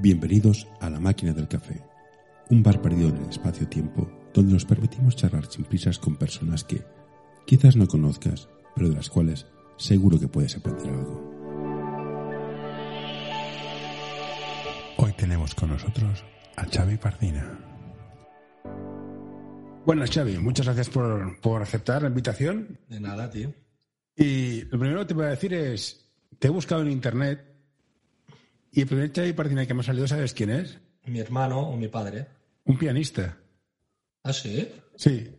Bienvenidos a La Máquina del Café, un bar perdido en el espacio-tiempo donde nos permitimos charlar sin prisas con personas que quizás no conozcas, pero de las cuales seguro que puedes aprender algo. Hoy tenemos con nosotros a Xavi Pardina. Buenas, Xavi. Muchas gracias por, por aceptar la invitación. De nada, tío. Y lo primero que te voy a decir es, te he buscado en internet y el primer Xavi Pardina que me ha salido, ¿sabes quién es? Mi hermano o mi padre. Un pianista. ¿Ah, sí? Sí.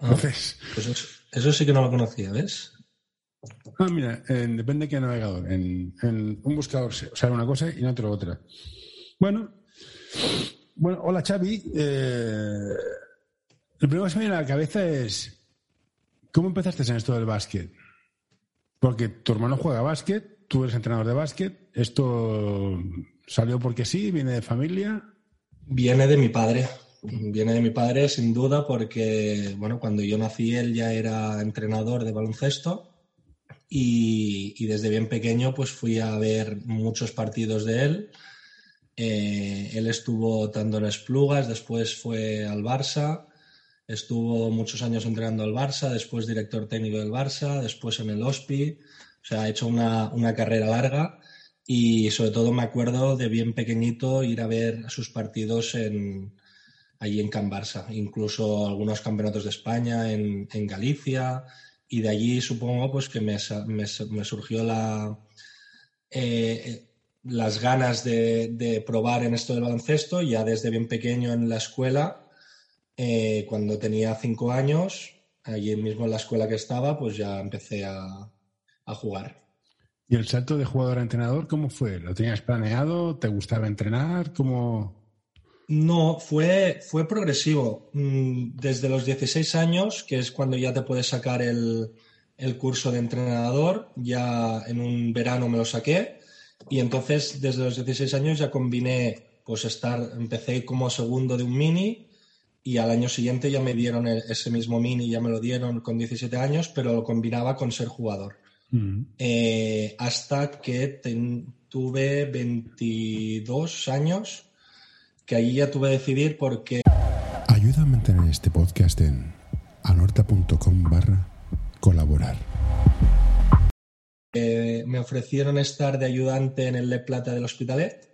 Ah, Entonces, pues eso, eso sí que no lo conocía, ¿ves? ah, mira, en- depende de qué navegador. En, en un buscador se- sale una cosa y en otro otra. Bueno, bueno, hola Xavi. Eh, lo primero que se me viene a la cabeza es, ¿cómo empezaste en esto del básquet? Porque tu hermano juega básquet, tú eres entrenador de básquet, esto salió porque sí, viene de familia. Viene de mi padre. Viene de mi padre, sin duda, porque, bueno, cuando yo nací él ya era entrenador de baloncesto y, y desde bien pequeño pues fui a ver muchos partidos de él. Eh, él estuvo tanto en Esplugas, después fue al Barça, estuvo muchos años entrenando al Barça, después director técnico del Barça, después en el OSPI, o sea, ha hecho una, una carrera larga y sobre todo me acuerdo de bien pequeñito ir a ver sus partidos en, allí en Can Barça, incluso algunos campeonatos de España en, en Galicia y de allí supongo pues que me, me, me surgió la, eh, las ganas de, de probar en esto del baloncesto, ya desde bien pequeño en la escuela, eh, cuando tenía cinco años, allí mismo en la escuela que estaba, pues ya empecé a, a jugar. ¿Y el salto de jugador a entrenador cómo fue? ¿Lo tenías planeado? ¿Te gustaba entrenar? ¿Cómo...? No, fue, fue progresivo. Mm, Desde los 16 años, que es cuando ya te puedes sacar el, el curso de entrenador, ya en un verano me lo saqué. Y entonces, desde los 16 años ya combiné, pues estar, empecé como segundo de un mini y al año siguiente ya me dieron ese mismo mini, ya me lo dieron con 17 años, pero lo combinaba con ser jugador. Mm. Eh, hasta que ten- tuve 22 años, que allí ya tuve que decidir porque Ayuda a mantener este podcast en anorta.com barra colaborar. eh, me ofrecieron estar de ayudante en el Le Plata del Hospitalet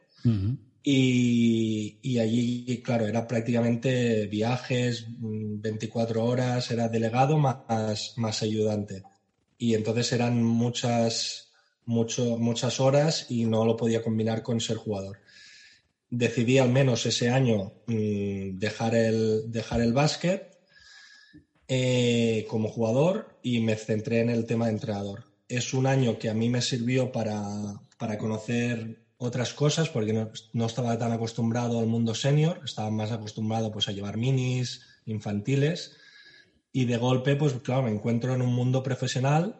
y, y allí, claro, era prácticamente viajes, mm, 24 horas, era delegado más, más ayudante. Y entonces eran muchas, mucho, muchas horas y no lo podía combinar con ser jugador. Decidí al menos ese año mm, dejar, el, dejar el básquet eh, como jugador y me centré en el tema de entrenador. Es un año que a mí me sirvió para, para conocer otras cosas porque no, no estaba tan acostumbrado al mundo senior, estaba más acostumbrado pues, a llevar minis, infantiles y de golpe, pues claro, me encuentro en un mundo profesional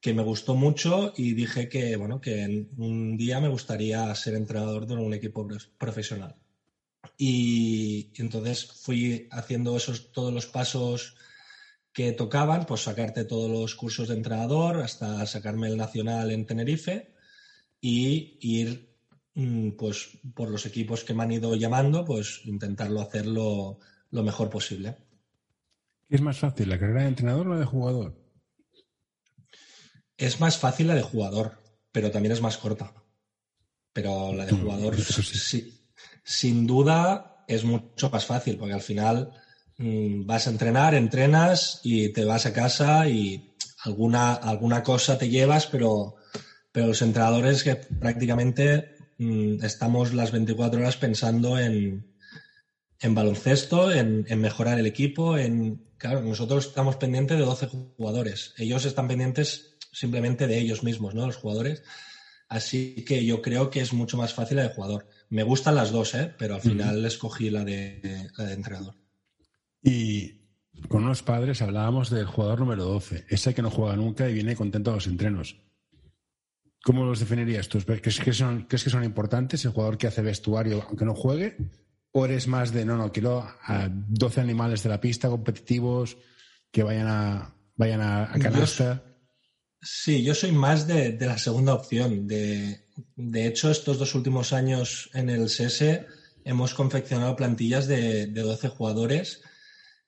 que me gustó mucho y dije que, bueno, que un día me gustaría ser entrenador de un equipo prof- profesional. Y, entonces fui haciendo esos, todos los pasos que tocaban, pues sacarte todos los cursos de entrenador hasta sacarme el nacional en Tenerife y ir mm, pues por los equipos que me han ido llamando, pues intentarlo hacerlo lo mejor posible. ¿Qué es más fácil, la carrera de entrenador o la de jugador? Es más fácil la de jugador, pero también es más corta. Pero la de jugador, sí, sin duda, es mucho más fácil, porque al final mm, vas a entrenar, entrenas y te vas a casa y alguna, alguna cosa te llevas, pero, pero los entrenadores que prácticamente mm, estamos las 24 horas pensando en, en baloncesto, en, en mejorar el equipo, en... Claro, nosotros estamos pendientes de 12 jugadores. Ellos están pendientes simplemente de ellos mismos, ¿no? Los jugadores. Así que yo creo que es mucho más fácil la de jugador. Me gustan las dos, ¿eh? Pero al final escogí la de, la de entrenador. Y con unos padres hablábamos del jugador número 12, ese que no juega nunca y viene contento a los entrenos. ¿Cómo los definirías tú? ¿Crees que son, crees que son importantes el jugador que hace vestuario aunque no juegue? ¿O eres más de, no, no, quiero a 12 animales de la pista competitivos que vayan a, vayan a, a canasta? Sí, yo soy más de, de la segunda opción, de, de hecho, estos dos últimos años en el CS hemos confeccionado plantillas de, 12 jugadores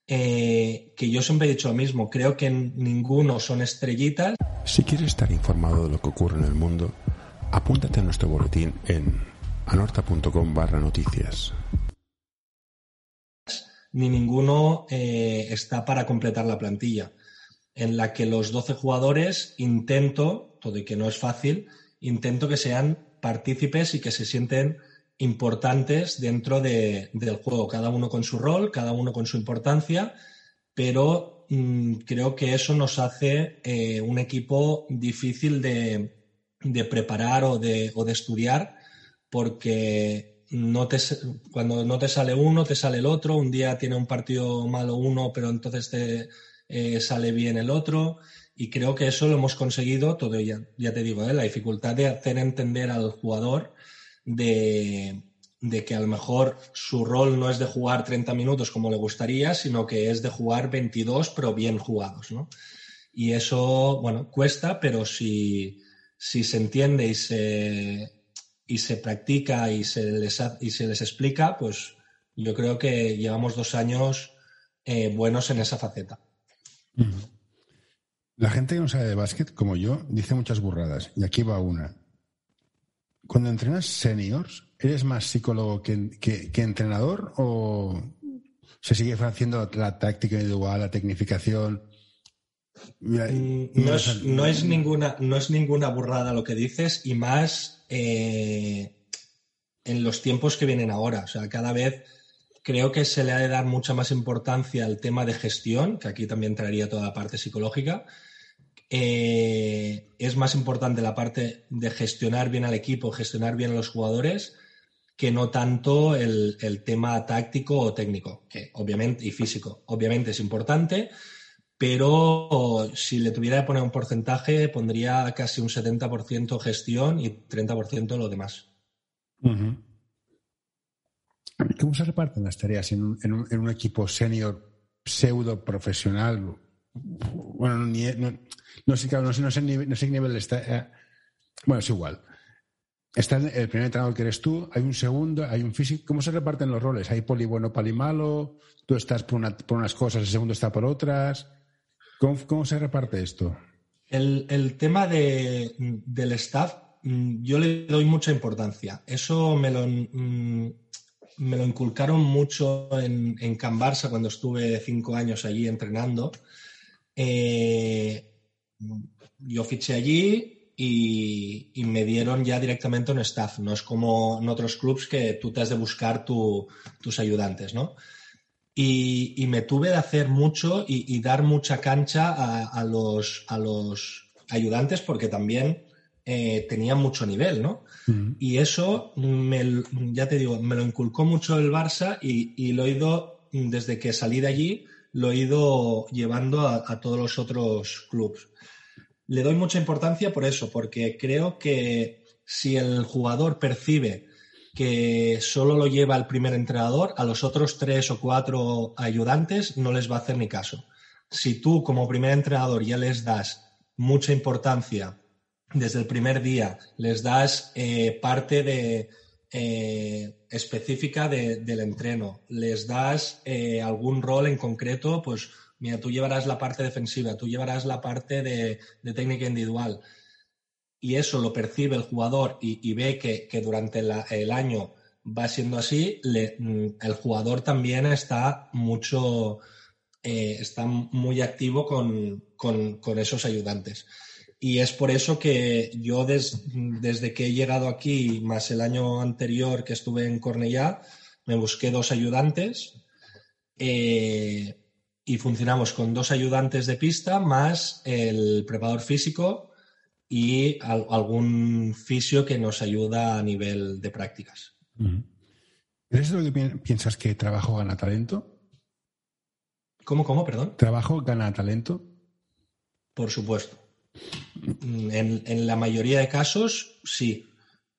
eh, que yo siempre he dicho lo mismo, creo que ninguno son estrellitas. Si quieres estar informado de lo que ocurre en el mundo, apúntate a nuestro boletín en anorta.com barra noticias. Ni ninguno eh, está para completar la plantilla, en la que los 12 jugadores intento, todo y que no es fácil, intento que sean partícipes y que se sienten importantes dentro del juego, cada uno con su rol, cada uno con su importancia, pero mm, creo que eso nos hace eh, un equipo difícil de, preparar o de, estudiar, porque no te, cuando no te sale uno, te sale el otro, un día tiene un partido malo uno, pero entonces te eh, sale bien el otro. Y creo que eso lo hemos conseguido, todo ya, ya te digo, ¿eh? la dificultad de hacer entender al jugador de, que a lo mejor su rol no es de jugar 30 minutos como le gustaría, sino que es de jugar 22, pero bien jugados. ¿no? Y eso, bueno, cuesta, pero si, si se entiende y se, y se practica y se, les, y se les explica, pues yo creo que llevamos dos años eh, buenos en esa faceta. La gente que no sabe de básquet, como yo, dice muchas burradas. Y aquí va una. Cuando entrenas seniors, ¿eres más psicólogo que, entrenador o se sigue haciendo la táctica individual, la tecnificación? Mm, no es, ninguna, no es ninguna burrada lo que dices y más eh, en los tiempos que vienen ahora. O sea, cada vez creo que se le ha de dar mucha más importancia al tema de gestión, que aquí también traería toda la parte psicológica, eh, es más importante la parte de gestionar bien al equipo, gestionar bien a los jugadores, que no tanto el, tema táctico o técnico, que obviamente, y físico, obviamente es importante, pero si le tuviera que poner un porcentaje, pondría casi un 70% gestión y 30% lo demás. ¿Cómo se reparten las tareas en un, equipo senior pseudo profesional? Bueno, no, no sé, no sé, no sé, qué nivel está. Eh, bueno, es igual. Está el primer entrenador que eres tú, hay un segundo, hay un físico. ¿Cómo se reparten los roles? ¿Hay poli bueno, poli malo? ¿Tú estás por, unas cosas, el segundo está por otras? ¿Cómo, se reparte esto? El, tema del staff, mm, yo le doy mucha importancia. Eso me lo, mm, me lo inculcaron mucho en, en Can Barça cuando estuve cinco años allí entrenando. Eh, yo fiché allí y, me dieron ya directamente un staff. No es como en otros clubs que tú te has de buscar tus ayudantes, ¿no? Y, me tuve de hacer mucho y, dar mucha cancha a, los, a los ayudantes porque también eh, tenían mucho nivel, ¿no? Y eso, me, ya te digo, me lo inculcó mucho el Barça y, lo he ido, desde que salí de allí, lo he ido llevando a, todos los otros clubes. Le doy mucha importancia por eso, porque creo que si el jugador percibe que solo lo lleva el primer entrenador, a los otros tres o cuatro ayudantes no les va a hacer ni caso. Si tú como primer entrenador ya les das mucha importancia desde el primer día, les das eh, parte de, eh, específica del entreno, les das eh, algún rol en concreto, pues mira, tú llevarás la parte defensiva, tú llevarás la parte de, técnica individual. Y eso lo percibe el jugador y, ve que, durante el año va siendo así, mm, el jugador también está mucho, eh, está muy activo con, esos ayudantes. Y es por eso que yo desde que he llegado aquí, más el año anterior que estuve en Cornellá, me busqué dos ayudantes. Eh, y funcionamos con dos ayudantes de pista más el preparador físico y algún fisio que nos ayuda a nivel de prácticas. ¿Eres lo que piensas que trabajo gana talento? ¿Cómo, cómo, perdón? ¿Trabajo gana talento? Por supuesto. En, la mayoría de casos, sí.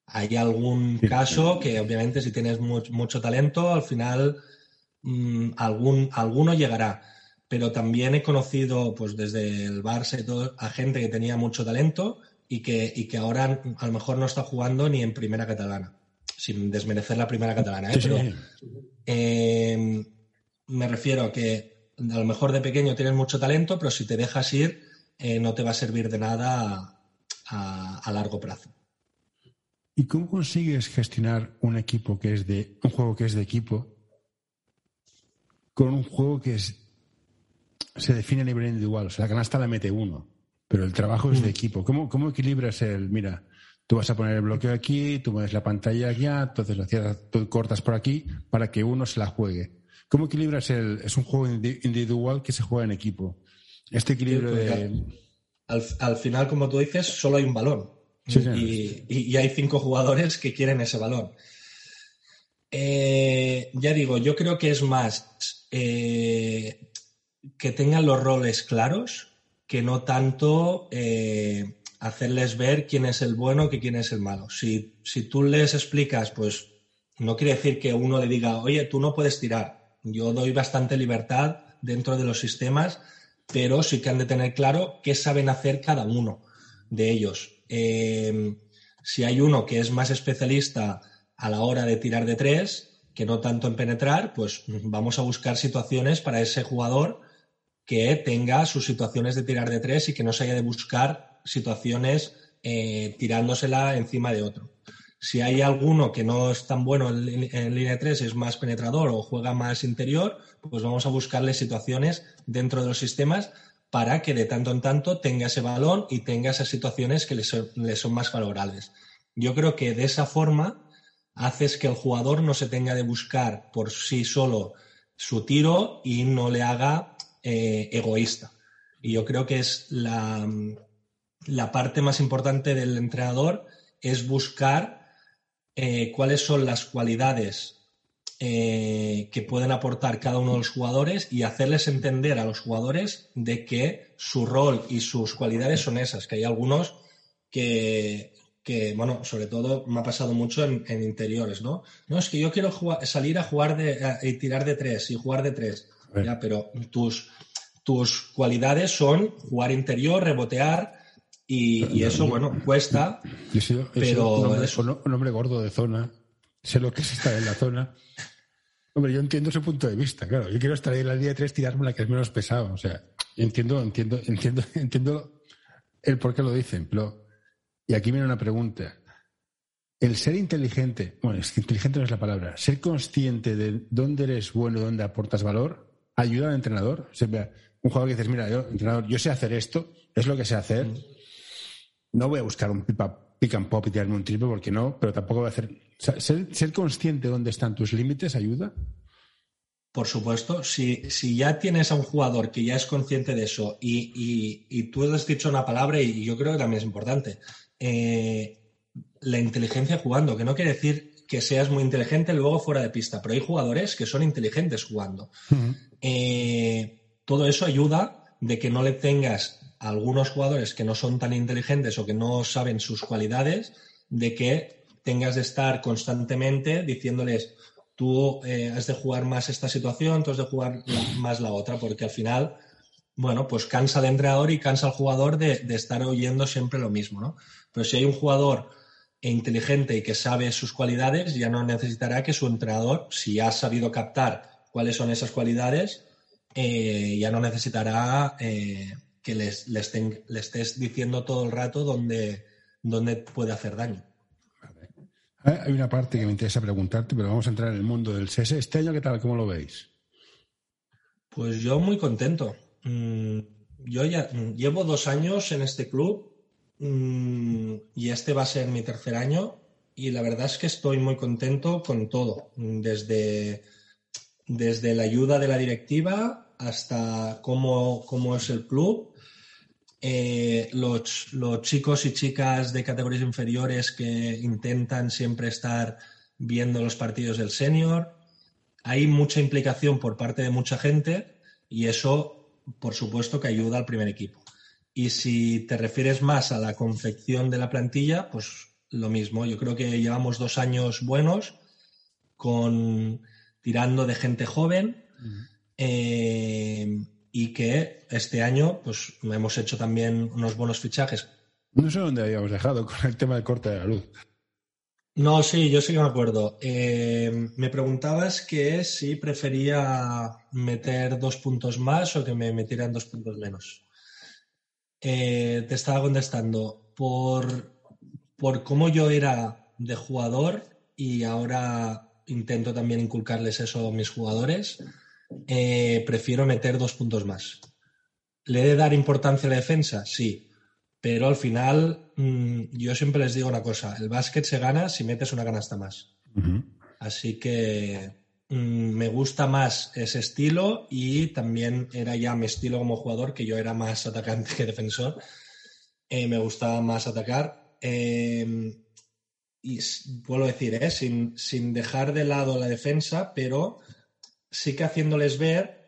Hay algún caso que obviamente si tienes mucho talento, al final mm, algún, alguno llegará pero también he conocido, pues desde el Barça y todo, a gente que tenía mucho talento, y que, y que ahora a lo mejor no está jugando ni en primera catalana, sin desmerecer la primera catalana. ¿eh? Pero, eh, me refiero a que a lo mejor de pequeño tienes mucho talento, pero si te dejas ir, eh, no te va a servir de nada a, a, largo plazo. ¿Y cómo consigues gestionar un equipo que es de un juego que es de equipo con un juego que es se define a nivel individual? O sea, la canasta la mete uno, pero el trabajo es de mm. equipo. ¿Cómo, cómo equilibras el, mira, tú vas a poner el bloqueo aquí, tú mueves la pantalla aquí, entonces lo cierras, tú cortas por aquí para que uno se la juegue? ¿Cómo equilibras el.? Es un juego individual que se juega en equipo. Este equilibrio de. Al, final, como tú dices, solo hay un balón. y, hay cinco jugadores que quieren ese balón. Eh, ya digo, yo creo que es más eh, que tengan los roles claros que no tanto eh, hacerles ver quién es el bueno que quién es el malo. Si, si tú les explicas, pues no quiere decir que uno le diga, oye, tú no puedes tirar yo doy bastante libertad dentro de los sistemas, pero sí que han de tener claro qué saben hacer cada uno de ellos. Em, si hay uno que es más especialista a la hora de tirar de tres, que no tanto en penetrar, pues vamos a buscar situaciones para ese jugador que tenga sus situaciones de tirar de tres y que no se haya de buscar situaciones eh, tirándosela encima de otro. Si hay alguno que no es tan bueno en, línea 3, es más penetrador o juega más interior, pues vamos a buscarle situaciones dentro de los sistemas para que de tanto en tanto tenga ese balón y tenga esas situaciones que le son, más favorables. Yo creo que de esa forma haces que el jugador no se tenga de buscar por sí solo su tiro y no le haga eh, egoísta. Y yo creo que es la, la parte más importante del entrenador es buscar eh, cuáles son las cualidades eh, que pueden aportar cada uno de los jugadores y hacerles entender a los jugadores de que su rol y sus cualidades son esas, que hay algunos que, bueno, sobre todo me ha pasado mucho en, interiores, ¿no? No, es que yo quiero salir a jugar de, y tirar de tres y jugar de tres, ya, pero tus, tus cualidades son jugar interior, rebotear, y, eso, bueno, cuesta. pero un hombre, gordo de zona. Sé lo que es estar en la zona. Hombre, yo entiendo ese punto de vista, claro. Yo quiero estar ahí en la línea de tres, tirarme la que es menos pesado. O sea, entiendo, entiendo, entiendo, entiendo el por qué lo dicen. Pero, y aquí viene una pregunta. El ser inteligente, bueno, es que inteligente no es la palabra, ser consciente de dónde eres bueno, dónde aportas valor, ayuda al entrenador. O sea, un jugador que dices, mira, yo, entrenador, yo sé hacer esto, es lo que sé hacer. Mm no voy a buscar un pick and pop y tirarme un triple porque no, pero tampoco voy a hacer. ser, consciente de dónde están tus límites ayuda. Por supuesto, si, si, ya tienes a un jugador que ya es consciente de eso y, y, tú has dicho una palabra y yo creo que también es importante, eh, la inteligencia jugando, que no quiere decir que seas muy inteligente luego fuera de pista, pero hay jugadores que son inteligentes jugando. Eh, todo eso ayuda de que no le tengas algunos jugadores que no son tan inteligentes o que no saben sus cualidades, de que tengas de estar constantemente diciéndoles, tú eh, has de jugar más esta situación, tú has de jugar más la otra, porque al final, bueno, pues cansa al entrenador y cansa al jugador de, de estar oyendo siempre lo mismo, ¿no? Pero si hay un jugador inteligente y que sabe sus cualidades, ya no necesitará que su entrenador, si ha sabido captar cuáles son esas cualidades, eh, ya no necesitará eh, que les, estés diciendo todo el rato dónde, dónde puede hacer daño. Hay una parte que me interesa preguntarte, pero vamos a entrar en el mundo del CS. ¿Este año qué tal? ¿Cómo lo veis? Pues yo muy contento. Mm, yo ya llevo dos años en este club mm, y este va a ser mi tercer año y la verdad es que estoy muy contento con todo, desde, desde la ayuda de la directiva hasta cómo, cómo es el club eh, los, chicos y chicas de categorías inferiores que intentan siempre estar viendo los partidos del senior. Hay mucha implicación por parte de mucha gente y eso, por supuesto, que ayuda al primer equipo. Y si te refieres más a la confección de la plantilla, pues lo mismo. Yo creo que llevamos dos años buenos con tirando de gente joven y que este año pues hemos hecho también unos buenos fichajes No sé dónde habíamos dejado con el tema del corte de la luz. No, sí, yo sí que me acuerdo. Eh, me preguntabas que si prefería meter dos puntos más o que me metieran dos puntos menos. Eh, te estaba contestando por, por cómo yo era de jugador y ahora intento también inculcarles eso a mis jugadores. Eh, prefiero meter dos puntos más. ¿Le he de dar importancia a la defensa? Sí. Pero al final, mm, yo siempre les digo una cosa, el básquet se gana si metes una canasta más. Así que mm, me gusta más ese estilo y también era ya mi estilo como jugador, que yo era más atacante que defensor. Eh, me gustaba más atacar. Em, y puedo decir, ¿eh? sin, sin dejar de lado la defensa, pero sí que haciéndoles ver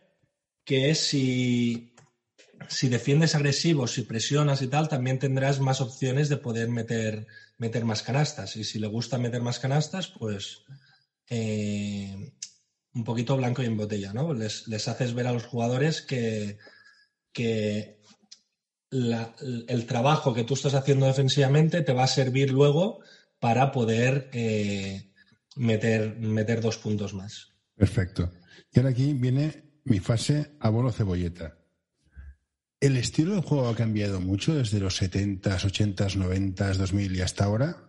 que si si defiendes agresivo, si presionas y tal, también tendrás más opciones de poder meter, meter más canastas. Y si le gusta meter más canastas, pues eh, un poquito blanco y en botella, ¿no? Les, haces ver a los jugadores que, que el trabajo que tú estás haciendo defensivamente te va a servir luego para poder eh, meter, meter dos puntos más. Perfecto. Y ahora aquí viene mi fase abono cebolleta. ¿El estilo del juego ha cambiado mucho desde los 70s, 80s, 90s, 2000 y hasta ahora?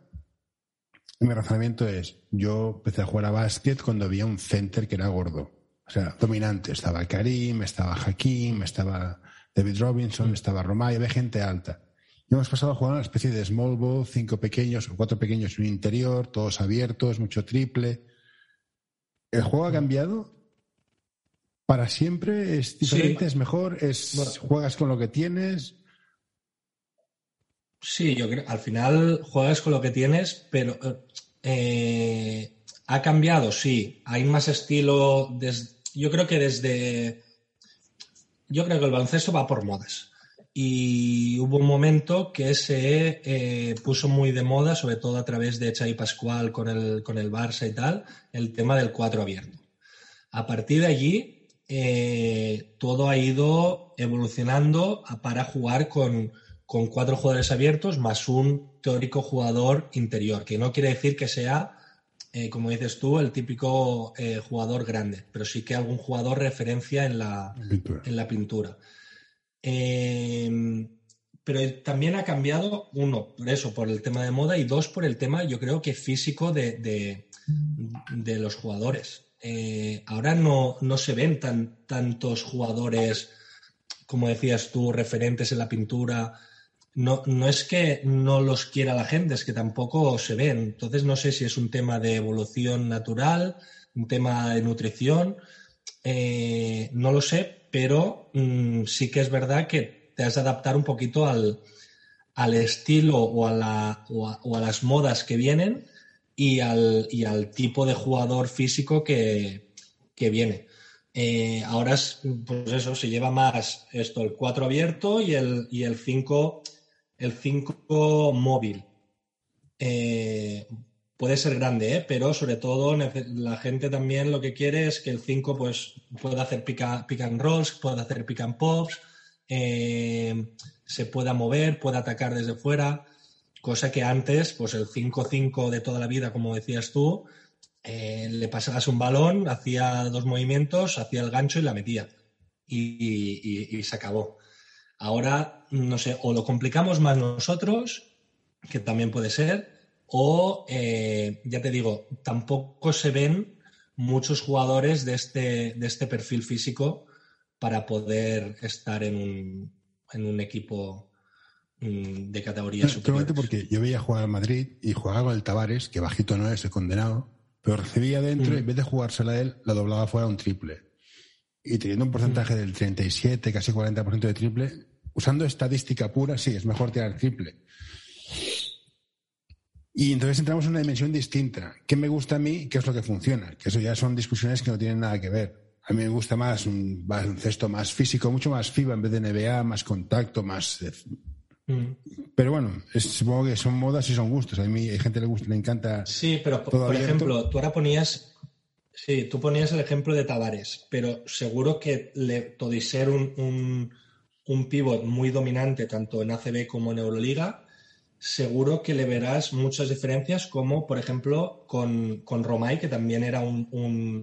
mi razonamiento es, yo empecé a jugar a básquet cuando había un center que era gordo. O sea, dominante. Estaba Karim, estaba Hakim, estaba David Robinson, estaba Romay, había gente alta. Y hemos pasado a jugar una especie de small ball, cinco pequeños o cuatro pequeños en un interior, todos abiertos, mucho triple. ¿El juego ha cambiado? para siempre es diferente, es mejor, es juegas con lo que tienes. Sí, yo creo, al final juegas con lo que tienes, pero eh, ha cambiado, sí. Hay más estilo. yo creo que desde. Yo creo que el baloncesto va por modas. Y hubo un momento que se eh, puso muy de moda, sobre todo a través de Xavi Pascual con el, con el Barça y tal, el tema del cuatro abierto. A partir de allí eh, todo ha ido evolucionando para jugar con, cuatro jugadores abiertos más un teórico jugador interior, que no quiere decir que sea, eh, como dices tú, el típico jugador grande, pero sí que algún jugador referencia en la pintura. En la pintura. Pero también ha cambiado, uno, por eso, por el tema de moda, y dos, por el tema, yo creo que físico de los jugadores. Eh, ahora no, no, se ven tan, tantos jugadores, como decías tú, referentes en la pintura. No, no es que no los quiera la gente, es que tampoco se ven. Entonces no sé si es un tema de evolución natural, un tema de nutrición, eh, no lo sé, pero mm, sí que es verdad que te has de adaptar un poquito al, al estilo o a, la, o a las modas que vienen y al, y al tipo de jugador físico que, viene. Eh, ahora es, pues eso, se lleva más esto, el 4 abierto y el, y el 5 el 5 móvil. Eh, puede ser grande, ¿eh? pero sobre todo la gente también lo que quiere es que el 5 pues, pueda hacer pick, and rolls, pueda hacer pick and pops, se pueda mover, pueda atacar desde fuera cosa que antes, pues el 5-5 de toda la vida, como decías tú, eh, le pasabas un balón, hacía dos movimientos, hacía el gancho y la metía. Y, se acabó. Ahora, no sé, o lo complicamos más nosotros, que también puede ser, o, eh, ya te digo, tampoco se ven muchos jugadores de este, de este perfil físico para poder estar en un, en un equipo Mm, de categoría superior. porque yo veía jugar al Madrid y jugaba con el Tavares, que bajito no es, el condenado, pero recibía dentro y en mm. vez de jugársela a él, la doblaba fuera un triple. Y teniendo un porcentaje mm. del 37, casi 40% de triple, usando estadística pura, sí, es mejor tirar triple. Y entonces entramos en una dimensión distinta. ¿Qué me gusta a mí? ¿Qué es lo que funciona? Que eso ya son discusiones que no tienen nada que ver. A mí me gusta más un baloncesto más físico, mucho más FIBA en vez de NBA, más contacto, más Mm. Pero bueno, supongo que son modas y son gustos. A mí hay gente que le gusta, le encanta. Sí, pero por, ejemplo, tú ahora ponías. Sí, tú ponías el ejemplo de Tavares, pero seguro que le, todo y ser un, un, pivot muy dominante tanto en ACB como en Euroliga, seguro que le verás muchas diferencias, como por ejemplo con, con Romay, que también era un,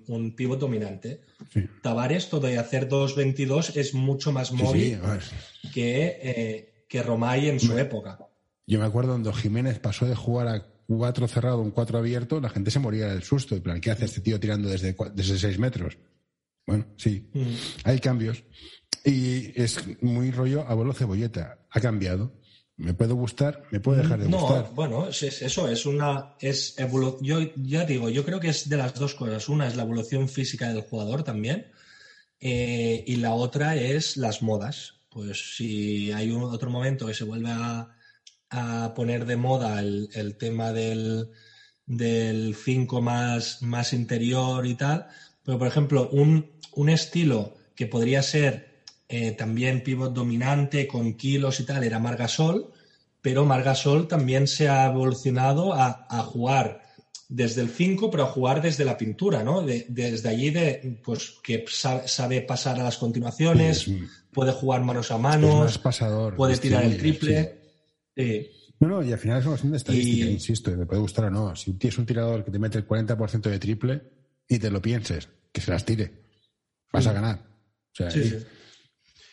un, pivot dominante. Tavares, todo de hacer 2.22 es mucho más móvil que, eh, que Romay en su época. Yo me acuerdo cuando Jiménez pasó de jugar a cuatro cerrado, un cuatro abierto, la gente se moría del susto. En plan, ¿qué hace este tío tirando desde, desde seis metros? Bueno, sí, mm. hay cambios. Y es muy rollo abuelo cebolleta. Ha cambiado. Me puede gustar, me puede dejar de gustar. No, bueno, es, eso es una. Es yo ya digo, yo creo que es de las dos cosas. Una es la evolución física del jugador también. Eh, y la otra es las modas. Pues si hay un, otro momento que se vuelve a, a poner de moda el, el tema del, del 5 más, más interior y tal. Pero, por ejemplo, un, un estilo que podría ser eh, también pivot dominante con kilos y tal era Margasol, pero Margasol también se ha evolucionado a, a jugar desde el 5, pero a jugar desde la pintura, ¿no? desde allí, de, pues que sabe, pasar a las continuaciones, puede jugar manos a manos, puede tirar el triple. No, no, y al final es una cuestión de estadística, insisto, y me puede gustar o no. Si tienes un tirador que te mete el 40% de triple y te lo pienses, que se las tire, vas a ganar. O sea,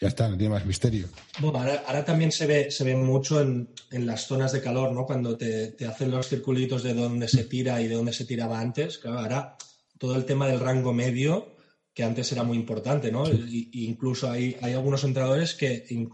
ya está, no tiene más misterio. Bueno, ahora, también se ve, se ve mucho en, las zonas de calor, ¿no? Cuando te, te, hacen los circulitos de dónde se tira y de dónde se tiraba antes. Claro, ahora todo el tema del rango medio que antes era muy importante, ¿no? incluso hay, hay algunos entrenadores que en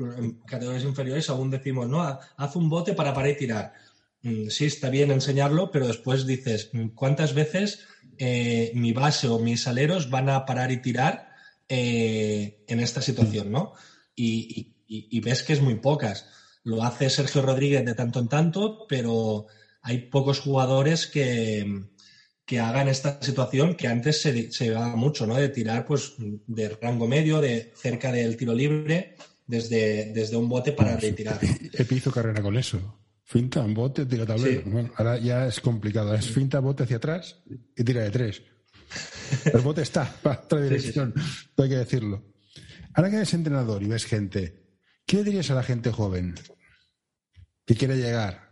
categorías inferiores aún decimos, no, haz un bote para parar y tirar. Mm, sí, está bien enseñarlo, pero después dices, mm, ¿cuántas veces eh, mi base o mis aleros van a parar y tirar eh, en esta situación, ¿no? Y, y, ves que es muy pocas. Lo hace Sergio Rodríguez de tanto en tanto, pero hay pocos jugadores que, que hagan esta situación que antes se, se llevaba mucho, ¿no? De tirar pues de rango medio, de cerca del tiro libre, desde, desde un bote para retirar. Epi hizo carrera con eso. Finta, un bote, tira tablero. Bueno, ahora ya es complicado. Es finta, bote hacia atrás y tira de tres. El bote está para otra dirección, hay que decirlo. Ahora que eres entrenador y ves gente, ¿qué le dirías a la gente joven que quiere llegar?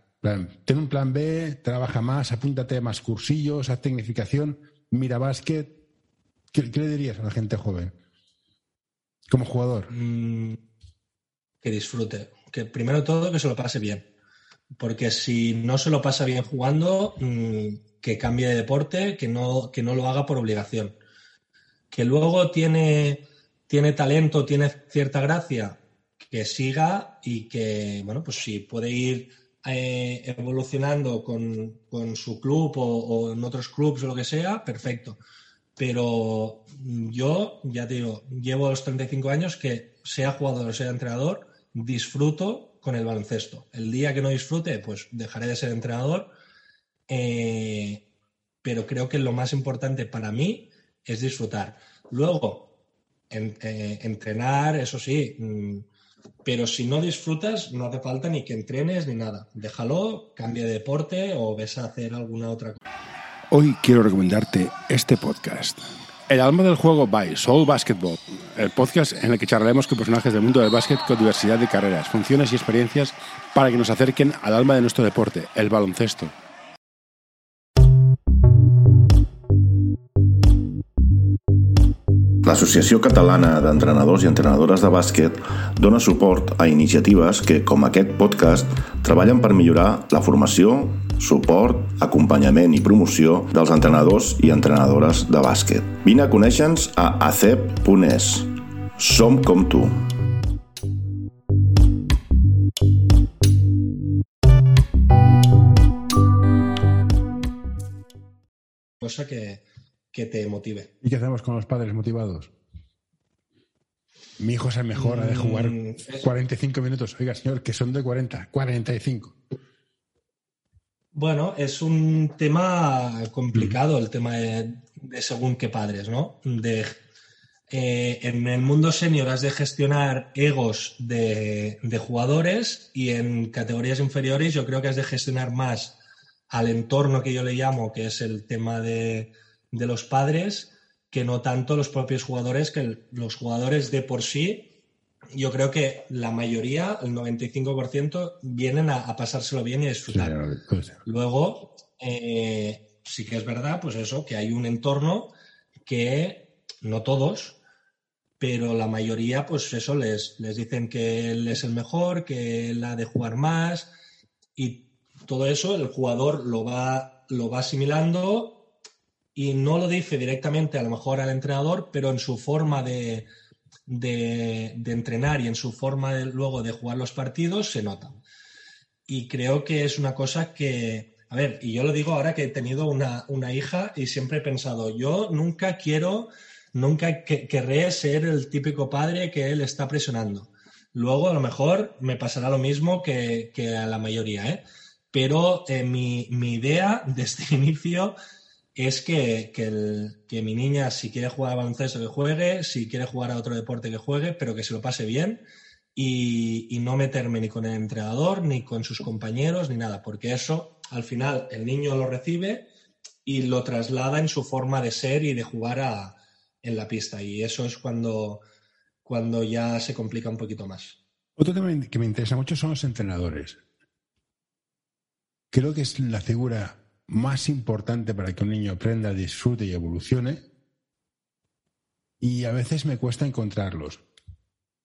ten un plan B, trabaja más, apúntate a más cursillos, haz tecnificación, mira básquet. ¿Qué, le dirías a la gente joven? Como jugador. Mm, que disfrute. Que primero todo que se lo pase bien. Porque si no se lo pasa bien jugando, mm, que cambie de deporte, que no, que no lo haga por obligación. Que luego tiene, tiene talento, tiene cierta gracia, que siga y que, bueno, pues si puede ir eh, evolucionando con, su club o, en otros clubes o lo que sea, perfecto. Pero yo, ya te digo, llevo los 35 años que sea jugador o sea entrenador, disfruto con el baloncesto. El día que no disfrute, pues dejaré de ser entrenador. Eh, pero creo que lo más importante para mí es disfrutar. Luego, eh, entrenar, eso sí, mm, pero si no disfrutas, no hace falta ni que entrenes ni nada. Déjalo, cambia de deporte o ves a hacer alguna otra cosa. Hoy quiero recomendarte este podcast. El alma del juego by Soul Basketball, el podcast en el que charlaremos con personajes del mundo del básquet con diversidad de carreras, funciones y experiencias para que nos acerquen al alma de nuestro deporte, el baloncesto. L'Associació Catalana d'Entrenadors i Entrenadores de Bàsquet dona suport a iniciatives que, com aquest podcast, treballen per millorar la formació, suport, acompanyament i promoció dels entrenadors i entrenadores de bàsquet. Vine a conèixer-nos a acep.es. Som com tu. Cosa que, que te motive. ¿Y qué hacemos con los padres motivados? Mi hijo se mejora de jugar 45 mm, minutos. Oiga, señor, que son de 40, 45. Bueno, es un tema complicado el tema de, según qué padres, ¿no? De, eh, en el mundo senior has de gestionar egos de, de, jugadores y en categorías inferiores yo creo que has de gestionar más al entorno que yo le llamo, que es el tema de, de los padres que no tanto los propios jugadores, que los jugadores de por sí yo creo que la mayoría, el 95%, vienen a, pasárselo bien y a disfrutar. Luego, eh, sí que es verdad, pues eso, que hay un entorno que no todos, pero la mayoría, pues eso, les, les dicen que él es el mejor, que él ha de jugar más y todo eso el jugador lo va, lo va asimilando y no lo dice directamente a lo mejor al entrenador, pero en su forma de, de, entrenar y en su forma luego de jugar los partidos se nota. Y creo que es una cosa que, a ver, y yo lo digo ahora que he tenido una, una hija y siempre he pensado, yo nunca quiero, nunca querré ser el típico padre que él está presionando. Luego, a lo mejor, me pasará lo mismo que, que a la mayoría, ¿eh? Pero eh, mi, mi, idea desde inicio es que, que, mi niña, si quiere jugar a baloncesto, que juegue, si quiere jugar a otro deporte, que juegue, pero que se lo pase bien y, no meterme ni con el entrenador, ni con sus compañeros, ni nada, porque eso al final el niño lo recibe y lo traslada en su forma de ser y de jugar en la pista. Y eso es cuando, cuando ya se complica un poquito más. Otro tema que me interesa mucho son los entrenadores. Creo que es la figura más importante para que un niño aprenda, disfrute y evolucione. Y a veces me cuesta encontrarlos.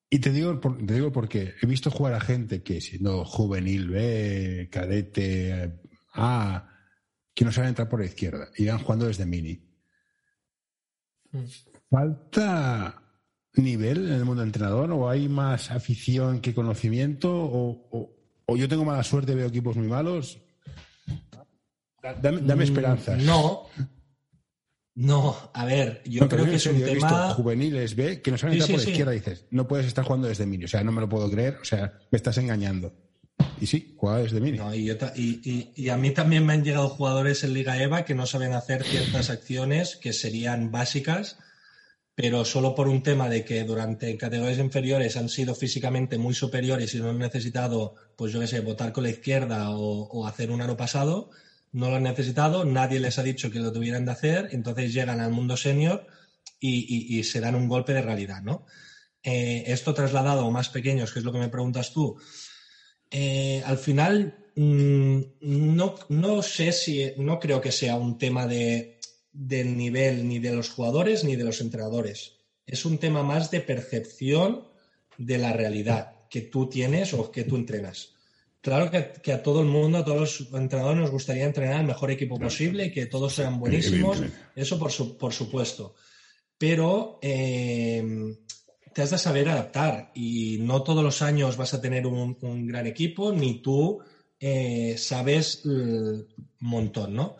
Y te digo, te digo porque he visto jugar a gente que siendo juvenil B, cadete A, que no saben entrar por la izquierda y van jugando desde mini. ¿Falta nivel en el mundo entrenador o hay más afición que conocimiento o, o yo tengo mala suerte, veo equipos muy malos? Dame, dame mm, esperanzas. No. No, a ver, yo creo que es un tema. Visto juveniles B que no saben entrar por la izquierda, dices, no puedes estar jugando desde mini. O sea, no me lo puedo creer, o sea, me estás engañando. Y sí, juega desde mini. y, a mí también me han llegado jugadores en Liga EVA que no saben hacer ciertas acciones que serían básicas, pero solo por un tema de que durante categorías inferiores han sido físicamente muy superiores y no han necesitado, pues yo qué sé, votar con la izquierda o, o hacer un aro pasado no lo han necesitado, nadie les ha dicho que lo tuvieran de hacer, entonces llegan al mundo senior y, se dan un golpe de realidad, ¿no? Eh, esto trasladado a más pequeños, que es lo que me preguntas tú, eh, al final mm, no, no, sé si, no creo que sea un tema de, del nivel ni de los jugadores ni de los entrenadores. Es un tema más de percepción de la realidad que tú tienes o que tú entrenas. Claro que, a todo el mundo, a todos los entrenadores nos gustaría entrenar el mejor equipo posible y que todos sean buenísimos. Eso por, por supuesto. Pero eh, te has de saber adaptar y no todos los años vas a tener un, gran equipo, ni tú eh, sabes un montón, ¿no?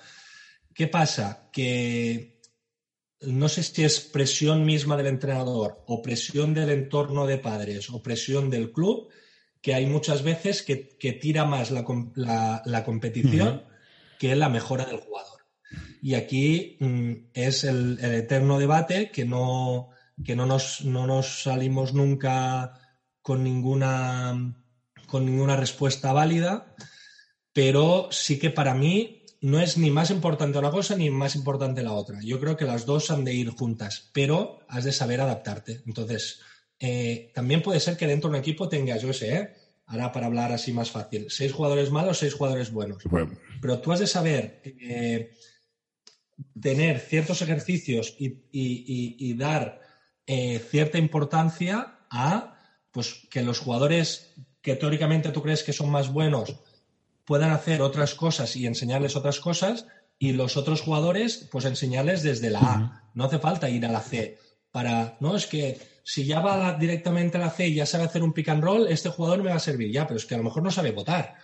¿Qué pasa? Que no sé si es presión misma del entrenador o presión del entorno de padres o presión del club que hay muchas veces que, tira más la, competición que la mejora del jugador. Y aquí mm, es el, eterno debate que no, que no nos, no nos salimos nunca con ninguna, con ninguna respuesta válida, pero sí que para mí no es ni más importante una cosa ni más importante la otra. Yo creo que las dos han de ir juntas, pero has de saber adaptarte. Entonces, eh, también puede ser que dentro de un equipo tengas, yo sé, ¿eh? ahora para hablar así más fácil, seis jugadores malos, seis jugadores buenos. Pero tú has de saber eh, tener ciertos ejercicios y, dar cierta importancia a pues, que los jugadores que teóricamente tú crees que son más buenos puedan hacer otras cosas y enseñarles otras cosas y los otros jugadores pues enseñarles desde la A. No hace falta ir a la C para, no, es que si ya va directamente a la C y ya sabe hacer un pick and roll, este jugador me va a servir ya, pero es que a lo mejor no sabe votar.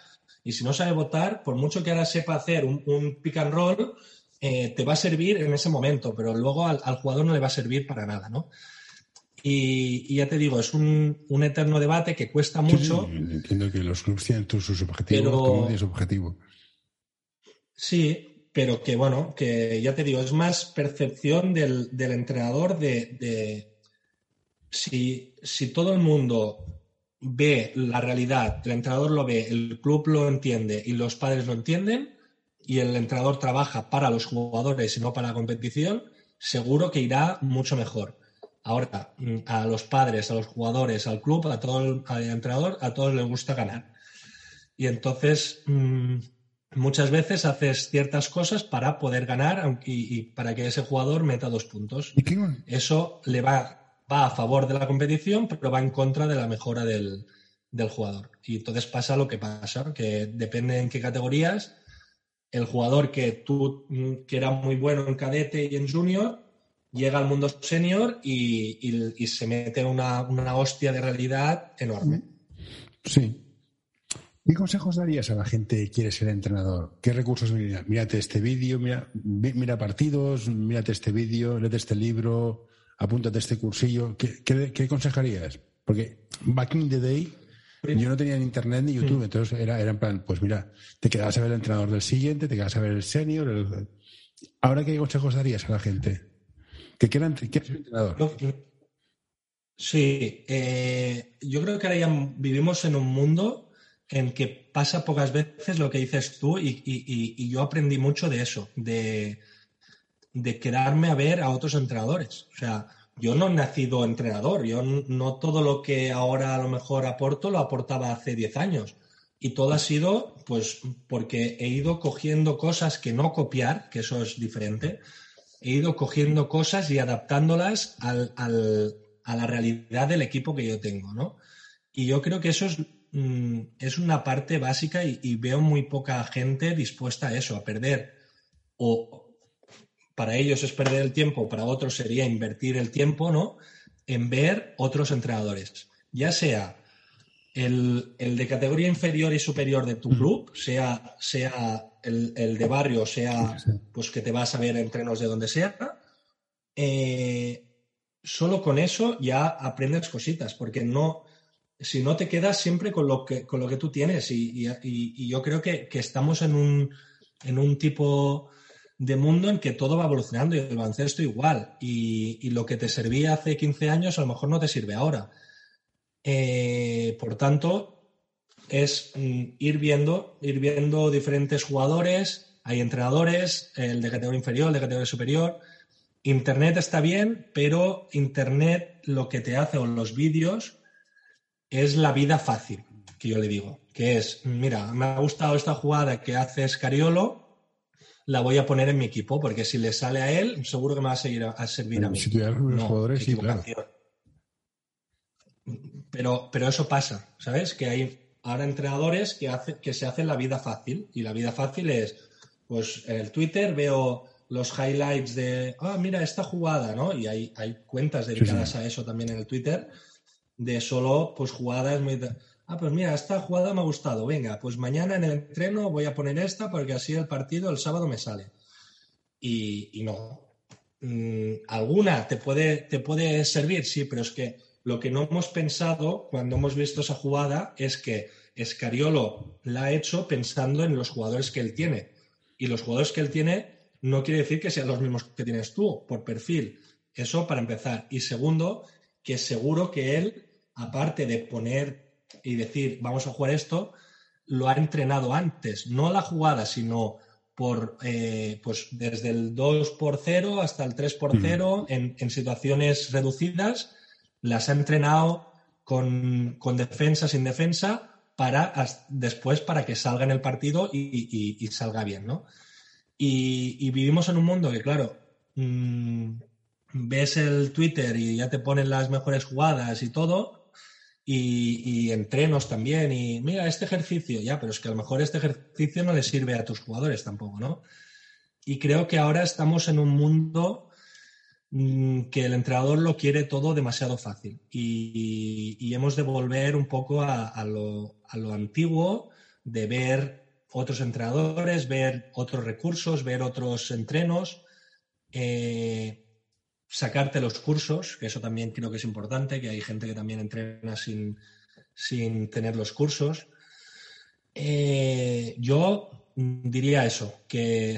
Y si no sabe votar, por mucho que ahora sepa hacer un, pick and roll, eh, te va a servir en ese momento, pero luego al, jugador no le va a servir para nada, ¿no? Y, ya te digo, es un, eterno debate que cuesta mucho. Sí, entiendo que los clubes tienen sus objetivos, pero... objetivo. Sí, pero que bueno, que ya te digo, es más percepción del, entrenador de, si, si todo el mundo ve la realidad, el entrenador lo ve, el club lo entiende y los padres lo entienden, y el entrenador trabaja para los jugadores y no para la competición, seguro que irá mucho mejor. Ahora, mm, a los padres, a los jugadores, al club, a todo el al entrenador, a todos les gusta ganar. Y entonces, mm, muchas veces haces ciertas cosas para poder ganar y, para que ese jugador meta dos puntos. Eso le va, va a favor de la competición, pero va en contra de la mejora del, del jugador. Y entonces pasa lo que pasa, que depende en qué categorías, el jugador que tú mm, que era muy bueno en cadete y en junior llega al mundo senior y, se mete una, una hostia de realidad enorme. Sí, ¿Qué consejos darías a la gente que quiere ser entrenador? ¿Qué recursos mira? Mírate este vídeo, mira, mira partidos, mírate este vídeo, léete este libro, apúntate este cursillo. ¿Qué, qué, aconsejarías? Porque back in the day yo no tenía ni internet ni YouTube, entonces era, era en plan, pues mira, te quedabas a ver el entrenador del siguiente, te quedabas a ver el senior. Ahora, ¿qué consejos darías a la gente? Que quieran, ser entrenador. Sí, eh, yo creo que ahora ya vivimos en un mundo en que pasa pocas veces lo que dices tú y, yo aprendí mucho de eso, de, quedarme a ver a otros entrenadores. O sea, yo no he nacido entrenador, yo no todo lo que ahora a lo mejor aporto lo aportaba hace 10 años. Y todo ha sido, pues, porque he ido cogiendo cosas que no copiar, que eso es diferente. He ido cogiendo cosas y adaptándolas al, a la realidad del equipo que yo tengo, ¿no? Y yo creo que eso es Mm, es una parte básica y, veo muy poca gente dispuesta a eso, a perder. Para ellos es perder el tiempo, para otros sería invertir el tiempo, ¿no? En ver otros entrenadores. Ya sea el, de categoría inferior y superior de tu mm. club, sea, sea el, de barrio, sea pues que te vas a ver entrenos de donde sea, eh, solo con eso ya aprendes cositas, porque no, si no te quedas siempre con lo que, con lo que tú tienes. Y, yo creo que, estamos en un, en un, tipo de mundo en que todo va evolucionando y el baloncesto igual. Y, lo que te servía hace 15 años a lo mejor no te sirve ahora. Eh, por tanto, es mm, ir viendo, ir viendo diferentes jugadores, hay entrenadores, el de categoría inferior, el de categoría superior. Internet está bien, pero Internet lo que te hace, o los vídeos, es la vida fácil, que yo le digo, que es, mira, me ha gustado esta jugada que hace Escariolo, la voy a poner en mi equipo, porque si le sale a él, seguro que me va a seguir a, servir a mí. Si jugadores, sí, claro. Pero, pero eso pasa, ¿sabes? Que hay ahora entrenadores que, hace, que se hacen la vida fácil, y la vida fácil es, pues en el Twitter veo los highlights de, ah, mira, esta jugada, ¿no? Y hay, hay cuentas dedicadas a eso también en el Twitter de solo pues jugadas muy... Ah, pues mira, esta jugada me ha gustado. Venga, pues mañana en el entreno voy a poner esta porque así el partido el sábado me sale. Y, no. Mm, alguna te puede, te puede servir, sí, pero es que lo que no hemos pensado cuando hemos visto esa jugada es que Escariolo la ha hecho pensando en los jugadores que él tiene. Y los jugadores que él tiene no quiere decir que sean los mismos que tienes tú, por perfil. Eso para empezar. Y segundo, que seguro que él, aparte de poner y decir, vamos a jugar esto, lo ha entrenado antes, no la jugada, sino por eh, pues desde el 2 por 0 hasta el 3 por 0 en, situaciones reducidas, las ha entrenado con, defensa, sin defensa, para después para que salga en el partido y, salga bien, ¿no? Y, vivimos en un mundo que, claro, mm, ves el Twitter y ya te ponen las mejores jugadas y todo, y, entrenos también, y mira, este ejercicio, ya, pero es que a lo mejor este ejercicio no le sirve a tus jugadores tampoco, ¿no? Y creo que ahora estamos en un mundo mm, que el entrenador lo quiere todo demasiado fácil y, hemos de volver un poco a, lo, antiguo, de ver otros entrenadores, ver otros recursos, ver otros entrenos. Eh, sacarte los cursos, que eso también creo que es importante, que hay gente que también entrena sin, tener los cursos. Eh, yo diría eso, que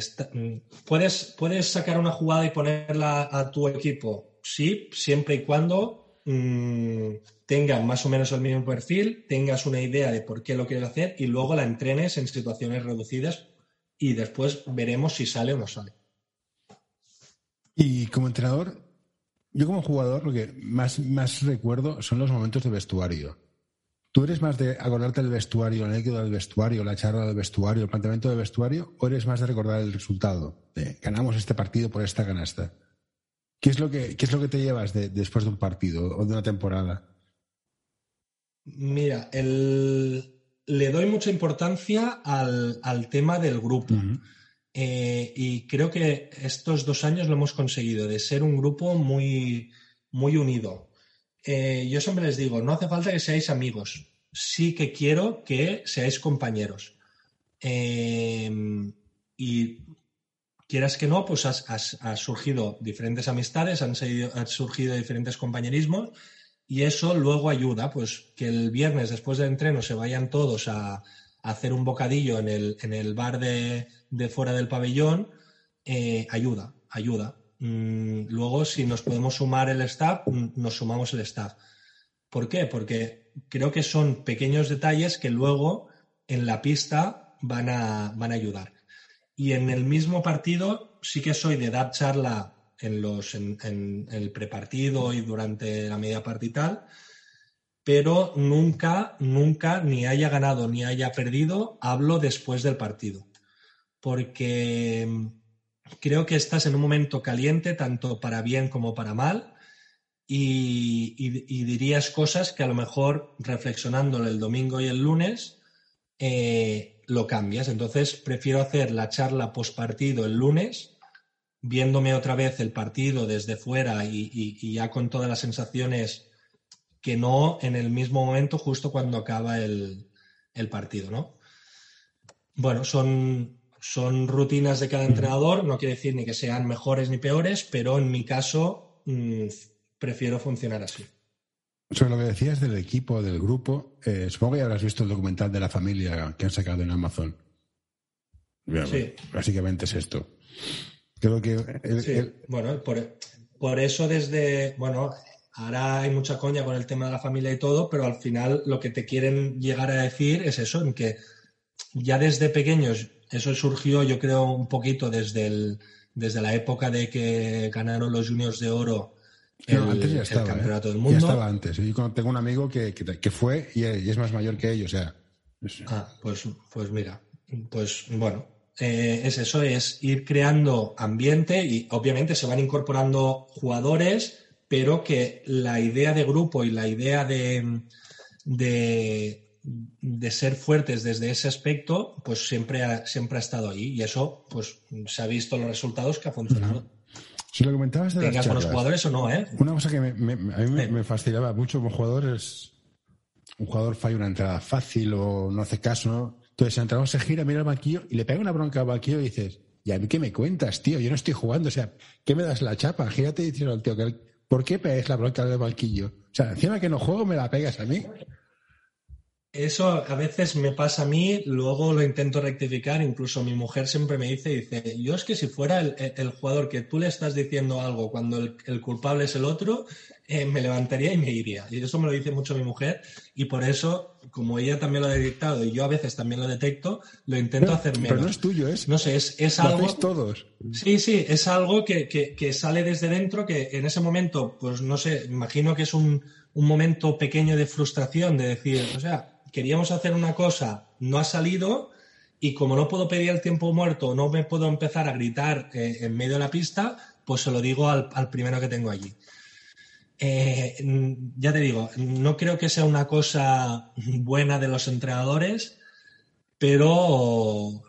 puedes, puedes sacar una jugada y ponerla a tu equipo, sí, siempre y cuando mm, tengan más o menos el mismo perfil, tengas una idea de por qué lo quieres hacer y luego la entrenes en situaciones reducidas y después veremos si sale o no sale. Y como entrenador, yo como jugador lo que más, más recuerdo son los momentos de vestuario. ¿Tú eres más de acordarte del vestuario, la anécdota del vestuario, la charla del vestuario, el planteamiento del vestuario, o eres más de recordar el resultado? De ganamos este partido por esta canasta. ¿Qué es lo que, qué es lo que te llevas después de un partido o de una temporada? Mira, le doy mucha importancia al, tema del grupo. Eh, y creo que estos dos años lo hemos conseguido, de ser un grupo muy, muy unido. Eh, yo siempre les digo, no hace falta que seáis amigos, sí que quiero que seáis compañeros. Eh, y quieras que no, pues ha surgido diferentes amistades, han, surgido diferentes compañerismos y eso luego ayuda, pues que el viernes después del entreno se vayan todos a, hacer un bocadillo en el, en el bar de, de, fuera del pabellón, eh, ayuda, ayuda. Mm, luego, si nos podemos sumar el staff, mm, nos sumamos el staff. ¿Por qué? Porque creo que son pequeños detalles que luego en la pista van a, van a ayudar. Y en el mismo partido sí que soy de dar charla en, los, en, el prepartido y durante la media parte pero nunca, nunca, ni haya ganado ni haya perdido, hablo después del partido. Porque mm, creo que estás en un momento caliente, tanto para bien como para mal, y, dirías cosas que a lo mejor reflexionándolo el domingo y el lunes eh, lo cambias. Entonces prefiero hacer la charla post partido el lunes, viéndome otra vez el partido desde fuera y ya con todas las sensaciones que no en el mismo momento justo cuando acaba el, partido, ¿no? Bueno, son, son rutinas de cada entrenador, no quiere decir ni que sean mejores ni peores, pero en mi caso mm, prefiero funcionar así. Sobre lo que decías del equipo, del grupo, eh, supongo que ya habrás visto el documental de la familia que han sacado en Amazon. Sí. Básicamente es esto. Creo que. Bueno, por, por, eso desde. Bueno, Ahora hay mucha coña con el tema de la familia y todo, pero al final lo que te quieren llegar a decir es eso, en que ya desde pequeños, eso surgió yo creo un poquito desde, el, desde la época de que ganaron los juniors de oro el, antes ya estaba, campeonato del mundo. Ya estaba antes. Yo tengo un amigo que, que, fue y es más mayor que ellos. O sea, Ah, pues, pues mira, pues bueno, eh, es eso, es ir creando ambiente y obviamente se van incorporando jugadores pero que la idea de grupo y la idea de, de, ser fuertes desde ese aspecto, pues siempre ha, siempre ha estado ahí. Y eso, pues se ha visto los resultados que ha funcionado. Si lo comentabas de Tengas buenos jugadores o no, ¿eh? Una cosa que a mí me, fascinaba mucho como jugador es un jugador falla una entrada fácil o no hace caso, ¿no? Entonces el entrenador se gira, mira al banquillo y le pega una bronca al banquillo y dices, ¿y a mí qué me cuentas, tío? Yo no estoy jugando, o sea, ¿qué me das la chapa? Gírate y dices al tío ¿por qué pegas la bronca del banquillo? O sea, encima que no juego me la pegas a mí. Eso a veces me pasa a mí, luego lo intento rectificar, incluso mi mujer siempre me dice, dice, yo es que si fuera el, jugador que tú le estás diciendo algo cuando el, culpable es el otro, eh, me levantaría y me iría. Y eso me lo dice mucho mi mujer y por eso, como ella también lo ha detectado y yo a veces también lo detecto, lo intento hacer menos. Pero no es tuyo, es... No sé, es, es algo... todos. Sí, sí, es algo que, que, sale desde dentro, que en ese momento, pues no sé, imagino que es un, un momento pequeño de frustración, de decir, o sea queríamos hacer una cosa, no ha salido, y como no puedo pedir el tiempo muerto, no me puedo empezar a gritar eh, en medio de la pista, pues se lo digo al, primero que tengo allí. Eh, ya te digo, no creo que sea una cosa buena de los entrenadores, pero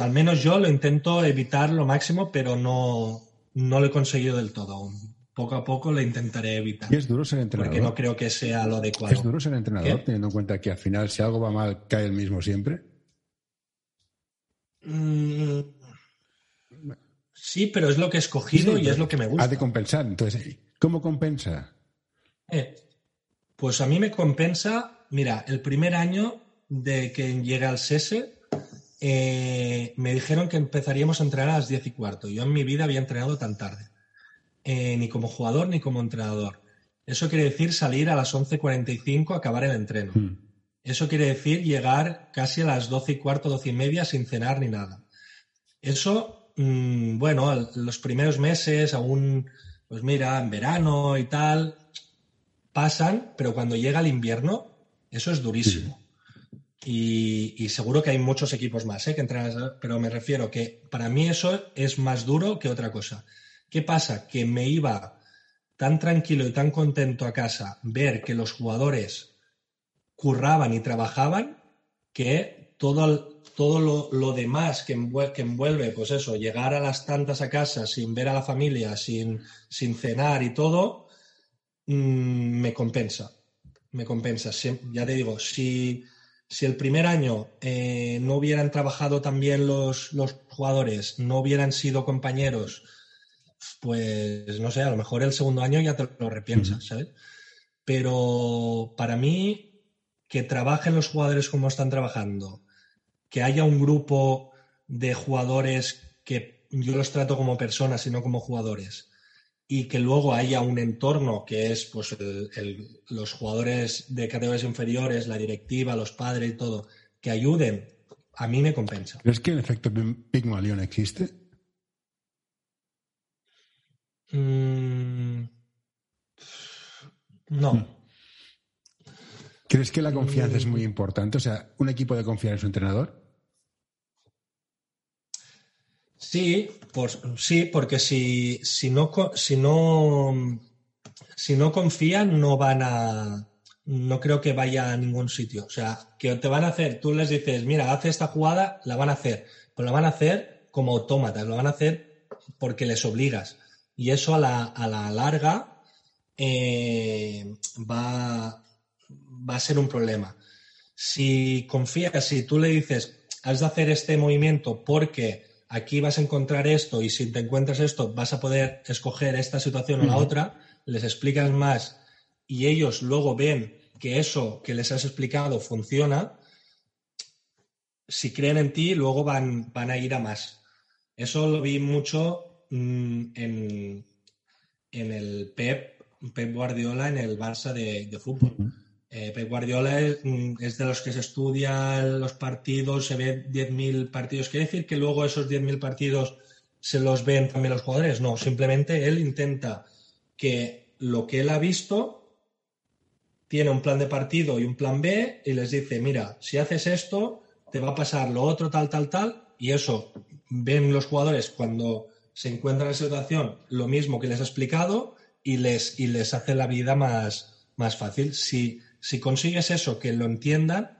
al menos yo lo intento evitar lo máximo, pero no, no lo he conseguido del todo poco a poco lo intentaré evitar. Y es duro ser entrenador. Porque no creo que sea lo adecuado. Es duro ser entrenador, teniendo en cuenta que al final, si algo va mal, cae el mismo siempre. Mm, sí, pero es lo que he escogido y es lo que me gusta. Ha de compensar. Entonces, ¿cómo compensa? Eh, pues a mí me compensa, mira, el primer año de que llegué al SESE, eh, me dijeron que empezaríamos a entrenar a las 10 y cuarto. Yo en mi vida había entrenado tan tarde. Eh, ni como jugador ni como entrenador. Eso quiere decir salir a las 11.45 a acabar el entreno. Hmm. Eso quiere decir llegar casi a las 12 y cuarto, 12 y media sin cenar ni nada. Eso, mm, bueno, los primeros meses aún pues mira, en verano y tal, pasan, pero cuando llega el invierno, eso es durísimo. Y, seguro que hay muchos equipos más ¿eh? que entran, pero me refiero que para mí eso es más duro que otra cosa. ¿Qué pasa? Que me iba tan tranquilo y tan contento a casa ver que los jugadores curraban y trabajaban que todo, todo lo, demás que envuelve, pues eso, llegar a las tantas a casa sin ver a la familia, sin, sin cenar y todo, mm, me compensa. Me compensa. ya te digo, si si el primer año eh, no hubieran trabajado también los, los jugadores, no hubieran sido compañeros, pues no sé, a lo mejor el segundo año ya te lo repiensas, ¿sabes? Pero para mí, que trabajen los jugadores como están trabajando, que haya un grupo de jugadores que yo los trato como personas y no como jugadores, y que luego haya un entorno que es pues los jugadores de categorías inferiores, la directiva, los padres y todo, que ayuden, a mí me compensa. ¿Crees que el efecto Pygmalion existe? Mm, no. Hmm. ¿Crees que la confianza es muy importante? O sea, ¿un equipo de confiar en su entrenador? Sí, pues, sí, porque si, si, no, si, no, si no confían, no van a. No creo que vaya a ningún sitio. O sea, que te van a hacer, tú les dices, mira, hace esta jugada, la van a hacer. Pero la van a hacer como autómatas, lo van a hacer porque les obligas. Y eso a la, a la larga eh, va, va a ser un problema. Si confías, si tú le dices, has de hacer este movimiento porque aquí vas a encontrar esto y si te encuentras esto vas a poder escoger esta situación o la otra, les explicas más y ellos luego ven que eso que les has explicado funciona, si creen en ti, luego van, van a ir a más. Eso lo vi mucho en, en, el Pep, Pep Guardiola en el Barça de, fútbol. Eh, Pep Guardiola mm, es, de los que se estudian los partidos, se ven 10.000 partidos. ¿Quiere decir que luego esos 10.000 partidos se los ven también los jugadores? No, simplemente él intenta que lo que él ha visto tiene un plan de partido y un plan B y les dice, mira, si haces esto, te va a pasar lo otro, tal, tal, tal, y eso ven los jugadores cuando se encuentran en esa situación lo mismo que les ha explicado y les, y les hace la vida más, más fácil. Si si consigues eso, que lo entiendan,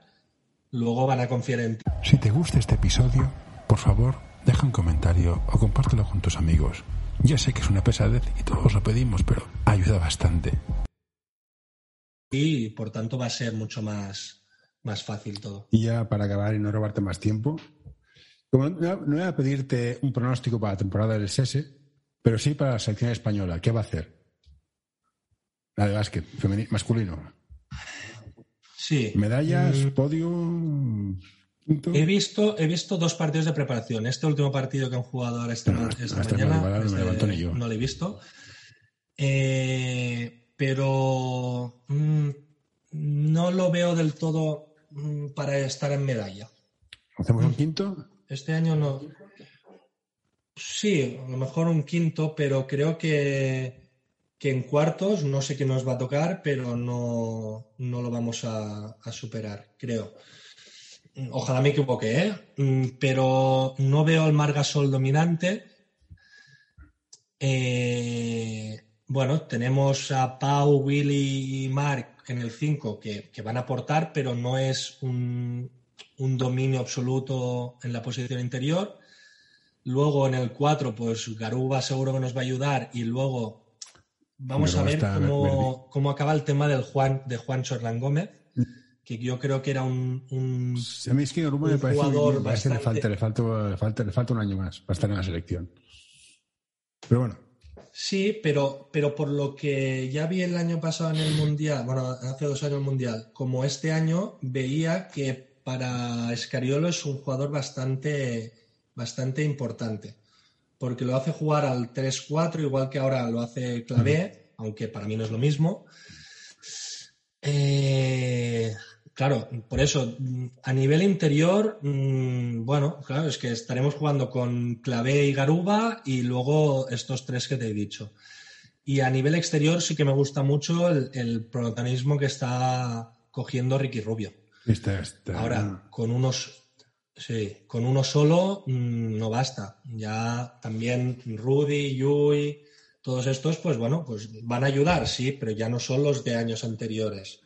luego van a confiar en ti. Si te gusta este episodio, por favor, deja un comentario o compártelo con tus amigos. Ya sé que es una pesadez y todos lo pedimos, pero ayuda bastante. Y por tanto va a ser mucho más, más fácil todo. Y ya para acabar y no robarte más tiempo, como no, voy a pedirte un pronóstico para la temporada del SESE, pero sí para la selección española. ¿Qué va a hacer? La de básquet, masculino. Sí. Medallas, mm. podio. He visto, he visto dos partidos de preparación. Este último partido que han jugado ahora esta, mañana este no, lo he visto. Eh, pero mm, no lo veo del todo mm, para estar en medalla. ¿Hacemos un quinto? Este año no. Sí, a lo mejor un quinto, pero creo que que en cuartos no sé qué nos va a tocar, pero no, lo vamos a, superar, creo. Ojalá me equivoque, ¿eh? Mm, pero no veo al Margasol dominante. Eh, bueno, tenemos a Pau, Willy y Mark en el 5 que, van a aportar, pero no es un, un, dominio absoluto en la posición interior. Luego en el 4, pues Garuba seguro que nos va a ayudar y luego Vamos a ver cómo, acaba el tema del Juan, de Juan Chorlán Gómez, que yo creo que era un, un, a mí es que me parece jugador bastante... le, falta, le, falta, le, falta, un año más para estar en la selección. Pero bueno. Sí, pero, pero por lo que ya vi el año pasado en el Mundial, bueno, hace dos años el Mundial, como este año veía que para Escariolo es un jugador bastante, bastante importante porque lo hace jugar al 3-4, igual que ahora lo hace Clavé, aunque para mí no es lo mismo. Eh, claro, por eso, a nivel interior, mm, bueno, claro, es que estaremos jugando con Clavé y Garuba y luego estos tres que te he dicho. Y a nivel exterior sí que me gusta mucho el, protagonismo que está cogiendo Ricky Rubio. Ahora, con unos, sí, con uno solo mm, no basta. Ya también Rudy, Yui, todos estos, pues bueno, pues van a ayudar, sí, pero ya no son los de años anteriores.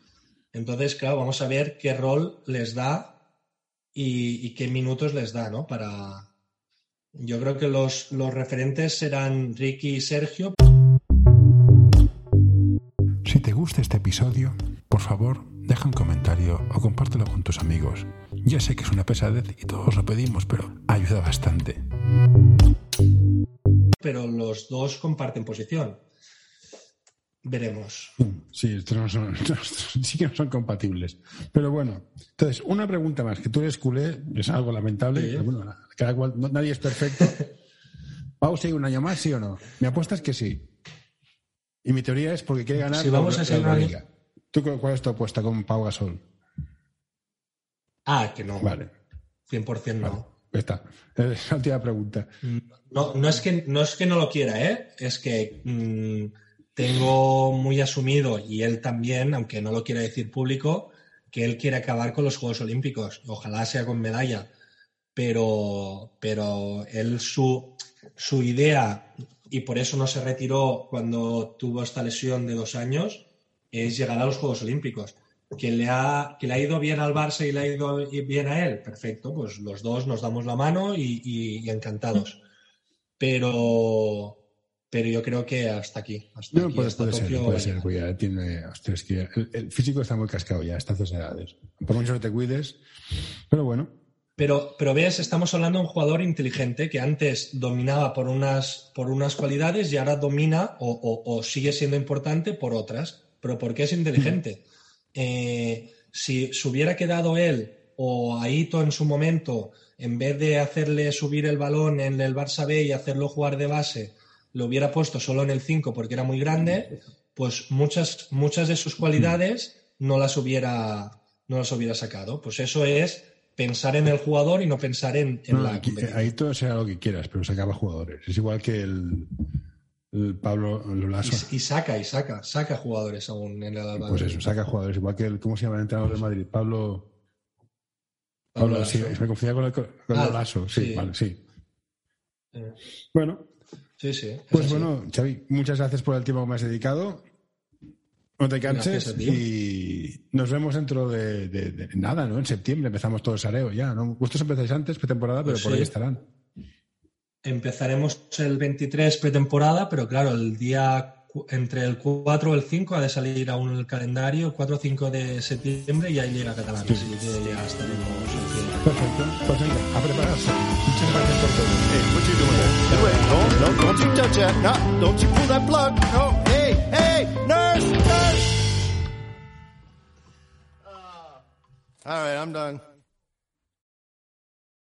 Entonces, claro, vamos a ver qué rol les da y, qué minutos les da, ¿no? Para. Yo creo que los, los referentes serán Ricky y Sergio. Si te gusta este episodio, por favor, deja un comentario o compártelo con tus amigos. Ya sé que es una pesadez y todos lo pedimos, pero ayuda bastante. Pero los dos comparten posición. Veremos. Sí, estos no son, sí que no son compatibles. Pero bueno, entonces, una pregunta más, que tú eres culé, es algo lamentable, cada cual, nadie es perfecto. ¿Pau sigue un año más, sí o no? Mi apuesta es que sí. Y mi teoría es porque quiere ganar si vamos a ser liga. ¿Tú cuál es tu apuesta con Pau Gasol? Ah, que no. Vale. 100% no. Vale. Está. Es la última pregunta. No, no, es que, no es que no lo quiera, ¿eh? Es que mm, tengo muy asumido, y él también, aunque no lo quiera decir público, que él quiere acabar con los Juegos Olímpicos. Ojalá sea con medalla. Pero, pero él, su, su idea, y por eso no se retiró cuando tuvo esta lesión de dos años, es llegar a los Juegos Olímpicos. Que le, ha, que le ha ido bien al Barça y le ha ido bien a él, perfecto, pues los dos nos damos la mano y, y encantados. Pero, pero yo creo que hasta aquí. Hasta no, puede, ser, puede ser, porque ya tiene. el, físico está muy cascado ya a estas edades. Por mucho que te cuides, pero bueno. Pero, pero ves, estamos hablando de un jugador inteligente que antes dominaba por unas, por unas cualidades y ahora domina o, sigue siendo importante por otras. Pero ¿por qué es inteligente? Eh, si se hubiera quedado él o Aito en su momento, en vez de hacerle subir el balón en el Barça B y hacerlo jugar de base, lo hubiera puesto solo en el 5 porque era muy grande, pues muchas, muchas de sus cualidades no las hubiera, no las hubiera sacado. Pues eso es pensar en el jugador y no pensar en, la. ahí todo sea lo que quieras, pero sacaba jugadores. Es igual que el, Pablo Lolaso. Y, saca, y saca, saca jugadores aún en el Alba. Pues eso, saca jugadores. Igual que el, ¿cómo se llama el entrenador de Madrid? Pablo. Pablo, sí, me confundía con el con ah, Lolaso. Sí, vale, sí. Eh. Bueno, Sí, sí. Pues bueno, Xavi, muchas gracias por el tiempo que me has dedicado. No te canses y nos vemos dentro de, nada, ¿no? En septiembre empezamos todo el sareo ya, ¿no? Vosotros empezáis antes, pretemporada, pero pues por ahí estarán. Empezaremos el 23 pretemporada, pero claro, el día entre el 4 o el 5 ha de salir aún el calendario, 4 o 5 de septiembre y ahí llega Catalán. Sí. Así que ya estaremos. Perfecto, pues venga, a prepararse. Muchas gracias por todo. Hey, what you doing there? Do it. No, no, don't you touch that. No, don't you pull that plug. No, hey, hey, nurse, nurse. All right, I'm done.